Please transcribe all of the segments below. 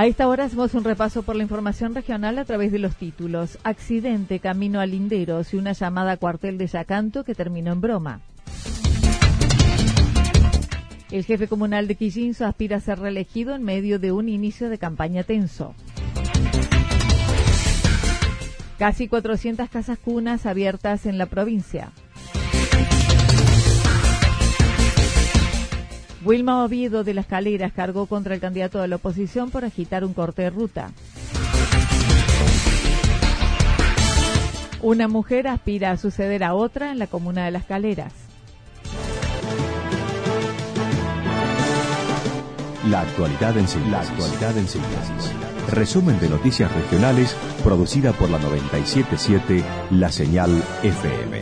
A esta hora hacemos un repaso por la información regional a través de los títulos. Accidente camino a Linderos y una llamada a cuartel de Yacanto que terminó en broma. El jefe comunal de Quillinzo aspira a ser reelegido en medio de un inicio de campaña tenso. Casi 400 casas cunas abiertas en la provincia. Wilma Oviedo de las Caleras cargó contra el candidato de la oposición por agitar un corte de ruta. Una mujer aspira a suceder a otra en la comuna de Las Caleras. La actualidad en síntesis. Resumen de noticias regionales producida por la 977 La Señal FM.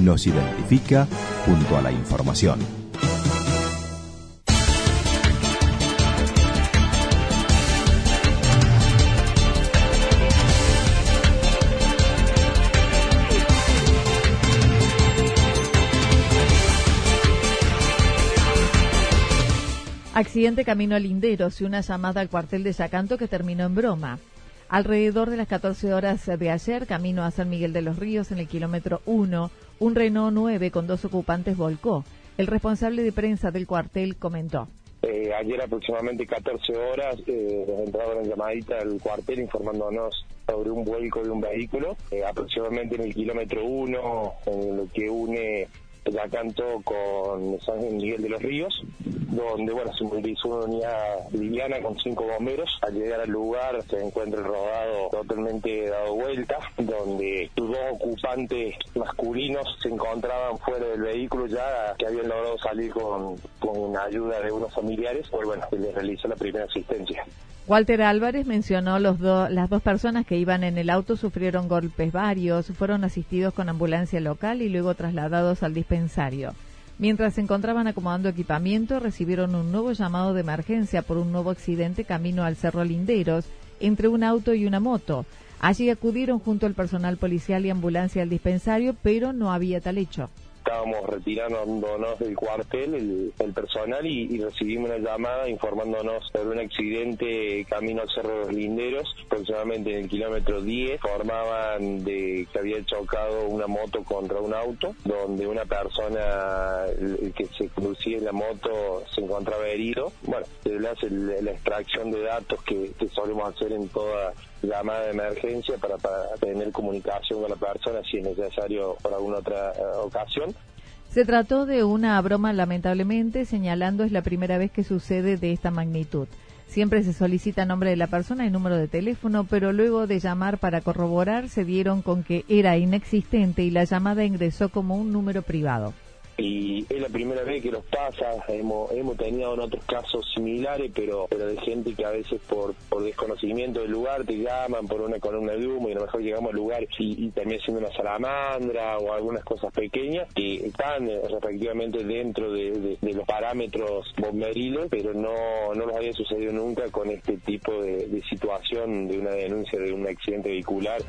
Nos identifica junto a la información. Accidente camino a Linderos y una llamada al cuartel de Yacanto que terminó en broma. Alrededor de las 14 horas de ayer, camino a San Miguel de los Ríos, en el kilómetro 1, un Renault 9 con dos ocupantes volcó. El responsable de prensa del cuartel comentó. Eh, ayer aproximadamente 14 horas eh, nos entraba una llamadita al cuartel informándonos sobre un vuelco de un vehículo, eh, aproximadamente en el kilómetro 1, en lo que une Yacanto con San Miguel de los Ríos, donde bueno se movilizó una unidad liviana con cinco bomberos. Al llegar al lugar se encuentra el rodado totalmente dado vuelta, donde sus dos ocupantes masculinos se encontraban fuera del vehículo ya que habían logrado salir con, con ayuda de unos familiares, pues bueno, se les realizó la primera asistencia. Walter Álvarez mencionó los las dos personas que iban en el auto sufrieron golpes varios, fueron asistidos con ambulancia local y luego trasladados al dispensario. Mientras se encontraban acomodando equipamiento, recibieron un nuevo llamado de emergencia por un nuevo accidente camino al Cerro Linderos entre un auto y una moto. Allí acudieron junto al personal policial y ambulancia al dispensario, pero no había tal hecho estábamos retirándonos del cuartel, el, personal, y, recibimos una llamada informándonos sobre un accidente camino al Cerro de los Linderos, aproximadamente en el kilómetro 10, formaban de que había chocado una moto contra un auto, donde una persona que se conducía en la moto se encontraba herido. Bueno, se le la extracción de datos que, que solemos hacer en toda llamada de emergencia para, tener comunicación con la persona si es necesario por alguna otra eh, ocasión. Se trató de una broma lamentablemente, señalando es la primera vez que sucede de esta magnitud. Siempre se solicita nombre de la persona y número de teléfono, pero luego de llamar para corroborar se dieron con que era inexistente y la llamada ingresó como un número privado y es la primera vez que nos pasa, hemos, hemos tenido en otros casos similares, pero, pero de gente que a veces por, por desconocimiento del lugar te llaman por una columna de humo y a lo mejor llegamos al lugar y, también siendo una salamandra o algunas cosas pequeñas que están eh, respectivamente dentro de, los parámetros bomberiles, pero no, no nos había sucedido nunca con este tipo de situación de una denuncia de un accidente vehicular.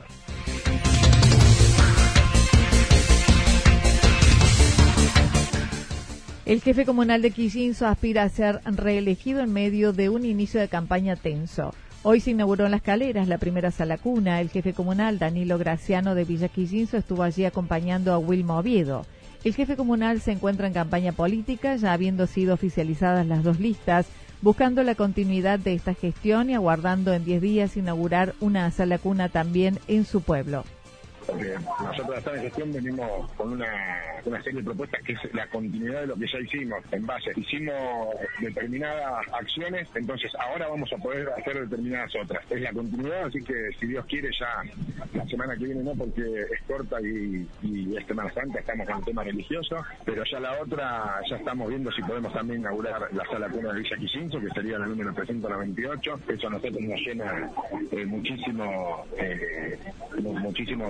El jefe comunal de Quillinzo aspira a ser reelegido en medio de un inicio de campaña tenso. Hoy se inauguró en Las Caleras la primera sala cuna. El jefe comunal Danilo Graciano de Villa Quillinzo estuvo allí acompañando a Wilma Oviedo. El jefe comunal se encuentra en campaña política, ya habiendo sido oficializadas las dos listas, buscando la continuidad de esta gestión y aguardando en 10 días inaugurar una sala cuna también en su pueblo porque nosotros hasta en gestión venimos con una, serie de propuestas que es la continuidad de lo que ya hicimos en base. Hicimos determinadas acciones, entonces ahora vamos a poder hacer determinadas otras. Es la continuidad, así que si Dios quiere ya la semana que viene no, porque es corta y, y es Semana Santa, estamos con el tema religioso, pero ya la otra ya estamos viendo si podemos también inaugurar la sala cuna de Villa Quisinzo, que sería la número 398. Eso a nosotros nos llena eh, muchísimo, eh, muchísimo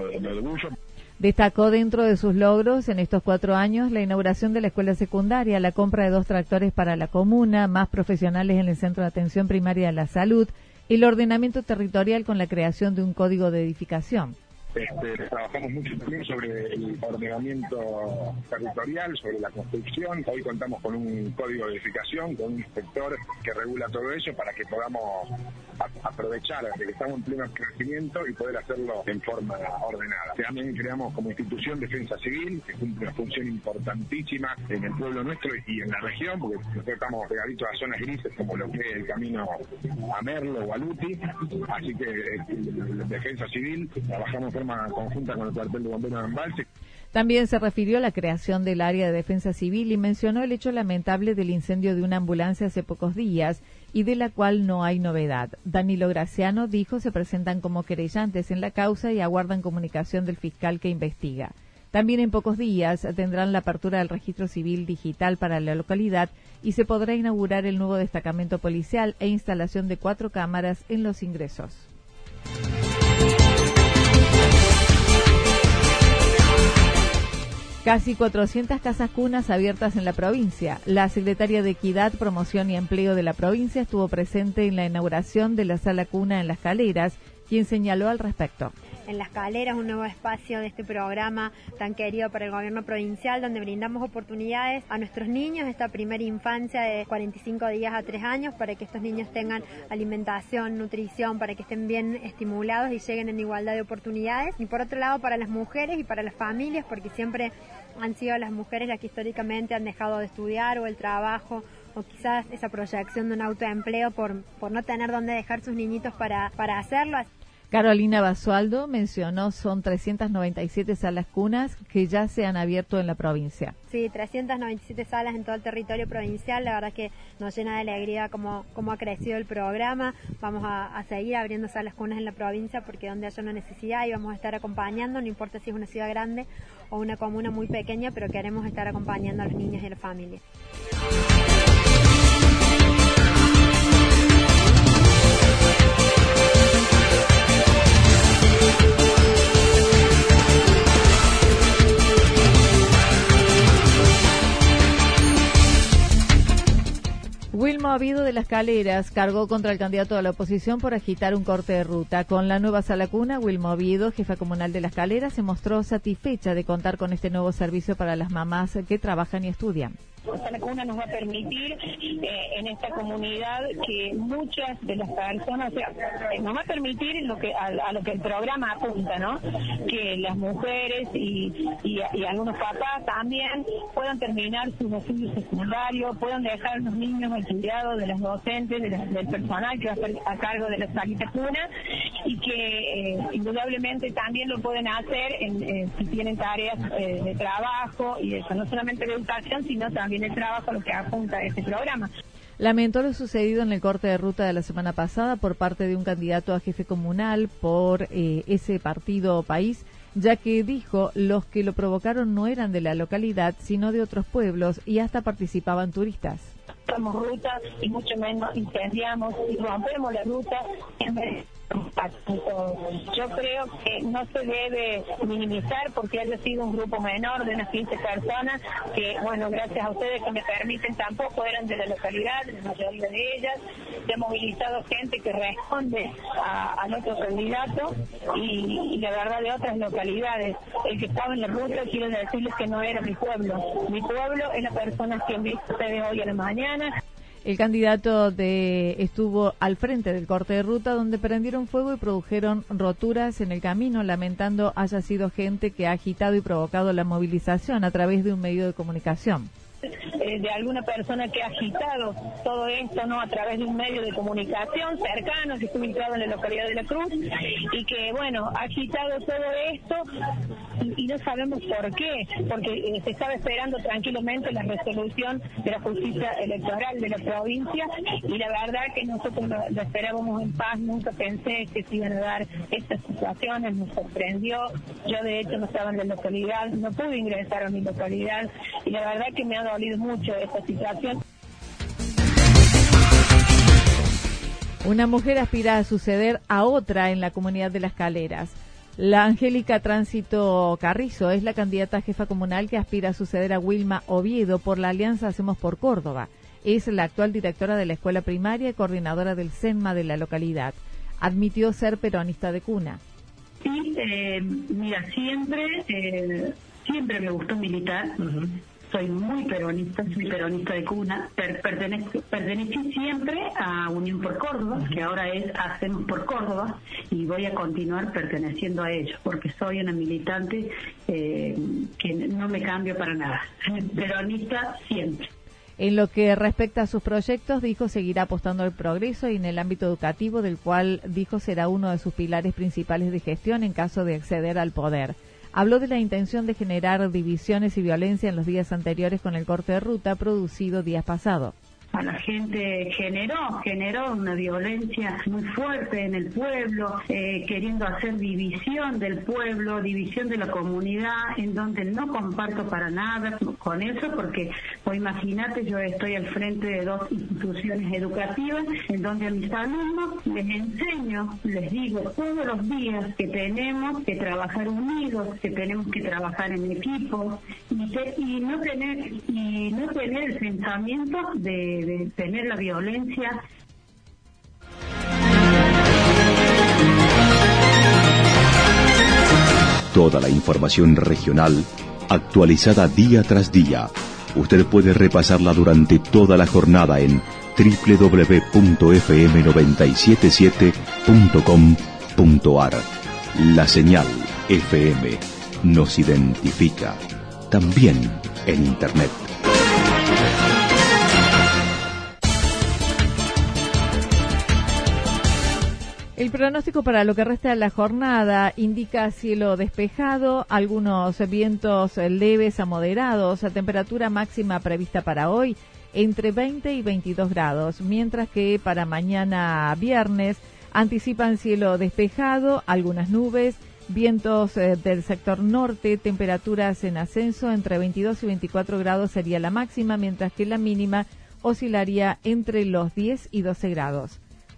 Destacó dentro de sus logros en estos cuatro años la inauguración de la escuela secundaria, la compra de dos tractores para la comuna, más profesionales en el Centro de Atención Primaria de la Salud y el ordenamiento territorial con la creación de un código de edificación. Este, trabajamos mucho también sobre el ordenamiento territorial, sobre la construcción. Hoy contamos con un código de edificación, con un inspector que regula todo eso para que podamos aprovechar de que estamos en pleno crecimiento y poder hacerlo en forma ordenada. También creamos como institución defensa civil, que cumple una función importantísima en el pueblo nuestro y en la región, porque nosotros estamos pegaditos a zonas grises como lo que es el camino a Merlo o a Luti, así que eh, defensa civil trabajamos conjunta con el cuartel de bomberos Embalse. También se refirió a la creación del área de defensa civil y mencionó el hecho lamentable del incendio de una ambulancia hace pocos días y de la cual no hay novedad. Danilo Graciano dijo se presentan como querellantes en la causa y aguardan comunicación del fiscal que investiga. También en pocos días tendrán la apertura del registro civil digital para la localidad y se podrá inaugurar el nuevo destacamento policial e instalación de cuatro cámaras en los ingresos. Casi 400 casas cunas abiertas en la provincia. La secretaria de Equidad, Promoción y Empleo de la provincia estuvo presente en la inauguración de la sala cuna en Las Caleras, quien señaló al respecto en Las Caleras, un nuevo espacio de este programa tan querido para el gobierno provincial, donde brindamos oportunidades a nuestros niños, esta primera infancia de 45 días a 3 años, para que estos niños tengan alimentación, nutrición, para que estén bien estimulados y lleguen en igualdad de oportunidades. Y por otro lado, para las mujeres y para las familias, porque siempre han sido las mujeres las que históricamente han dejado de estudiar o el trabajo o quizás esa proyección de un autoempleo por, por no tener dónde dejar sus niñitos para, para hacerlo. Carolina Basualdo mencionó son 397 salas cunas que ya se han abierto en la provincia. Sí, 397 salas en todo el territorio provincial. La verdad que nos llena de alegría cómo, cómo ha crecido el programa. Vamos a, seguir abriendo salas cunas en la provincia porque donde haya una necesidad y vamos a estar acompañando, no importa si es una ciudad grande o una comuna muy pequeña, pero queremos estar acompañando a los niños y a la familia. Wilma Ovido de las Caleras cargó contra el candidato de la oposición por agitar un corte de ruta. Con la nueva sala cuna, Wilma Ovido, jefa comunal de las Caleras, se mostró satisfecha de contar con este nuevo servicio para las mamás que trabajan y estudian. Esta cuna nos va a permitir eh, en esta comunidad que muchas de las personas, o sea, eh, nos va a permitir lo que a, lo que el programa apunta, ¿no? Que las mujeres y, y, algunos papás también puedan terminar sus estudios secundarios, puedan dejar a los niños al cuidado de los docentes, del personal que va a estar a cargo de la salita cuna y que eh, indudablemente también lo pueden hacer en, si tienen tareas de trabajo y eso, no solamente de educación, sino también el trabajo lo que apunta este programa. Lamentó lo sucedido en el corte de ruta de la semana pasada por parte de un candidato a jefe comunal por eh, ese partido país, ya que dijo los que lo provocaron no eran de la localidad, sino de otros pueblos y hasta participaban turistas. rutas y mucho menos incendiamos y rompemos la ruta en vez yo creo que no se debe minimizar porque haya sido un grupo menor de unas 15 personas que, bueno, gracias a ustedes que me permiten, tampoco eran de la localidad, la mayoría de ellas. Se ha movilizado gente que responde a, nuestro candidato y, la verdad de otras localidades. El que estaba en la ruta, quiero decirles que no era mi pueblo. Mi pueblo es la persona que han visto ustedes hoy a la mañana El candidato de, estuvo al frente del corte de ruta donde prendieron fuego y produjeron roturas en el camino, lamentando haya sido gente que ha agitado y provocado la movilización a través de un medio de comunicación. Eh, de alguna persona que ha agitado todo esto no a través de un medio de comunicación cercano que está ubicado en la localidad de La Cruz y que bueno ha agitado todo esto y, no sabemos por qué porque eh, se estaba esperando tranquilamente la resolución de la justicia electoral de la provincia y la verdad que nosotros lo, esperábamos en paz nunca pensé que se iban a dar estas situaciones nos sorprendió yo de hecho no estaba en la localidad no pude ingresar a mi localidad y la verdad que me ha dado mucho esta situación. Una mujer aspira a suceder a otra en la comunidad de Las Caleras. La Angélica Tránsito Carrizo es la candidata jefa comunal que aspira a suceder a Wilma Oviedo por la Alianza Hacemos por Córdoba. Es la actual directora de la escuela primaria y coordinadora del CENMA de la localidad. Admitió ser peronista de cuna. Sí, eh, mira, siempre, eh, siempre me gustó militar soy muy peronista, soy peronista de cuna, pertenecí siempre a Unión por Córdoba, que ahora es Hacemos por Córdoba, y voy a continuar perteneciendo a ellos, porque soy una militante eh, que no me cambio para nada, peronista siempre. En lo que respecta a sus proyectos, dijo seguirá apostando al progreso y en el ámbito educativo, del cual dijo será uno de sus pilares principales de gestión en caso de acceder al poder habló de la intención de generar divisiones y violencia en los días anteriores con el corte de ruta producido días pasados a la gente generó, generó una violencia muy fuerte en el pueblo, eh, queriendo hacer división del pueblo, división de la comunidad, en donde no comparto para nada con eso, porque o imagínate, yo estoy al frente de dos instituciones educativas, en donde a mis alumnos les enseño, les digo todos los días que tenemos que trabajar unidos, que tenemos que trabajar en equipo y, y no tener y no tener el pensamiento de de tener la violencia. Toda la información regional actualizada día tras día. Usted puede repasarla durante toda la jornada en www.fm977.com.ar. La señal FM nos identifica también en Internet. El pronóstico para lo que resta de la jornada indica cielo despejado, algunos vientos leves a moderados, la temperatura máxima prevista para hoy entre 20 y 22 grados, mientras que para mañana viernes anticipan cielo despejado, algunas nubes, vientos eh, del sector norte, temperaturas en ascenso entre 22 y 24 grados sería la máxima, mientras que la mínima oscilaría entre los 10 y 12 grados.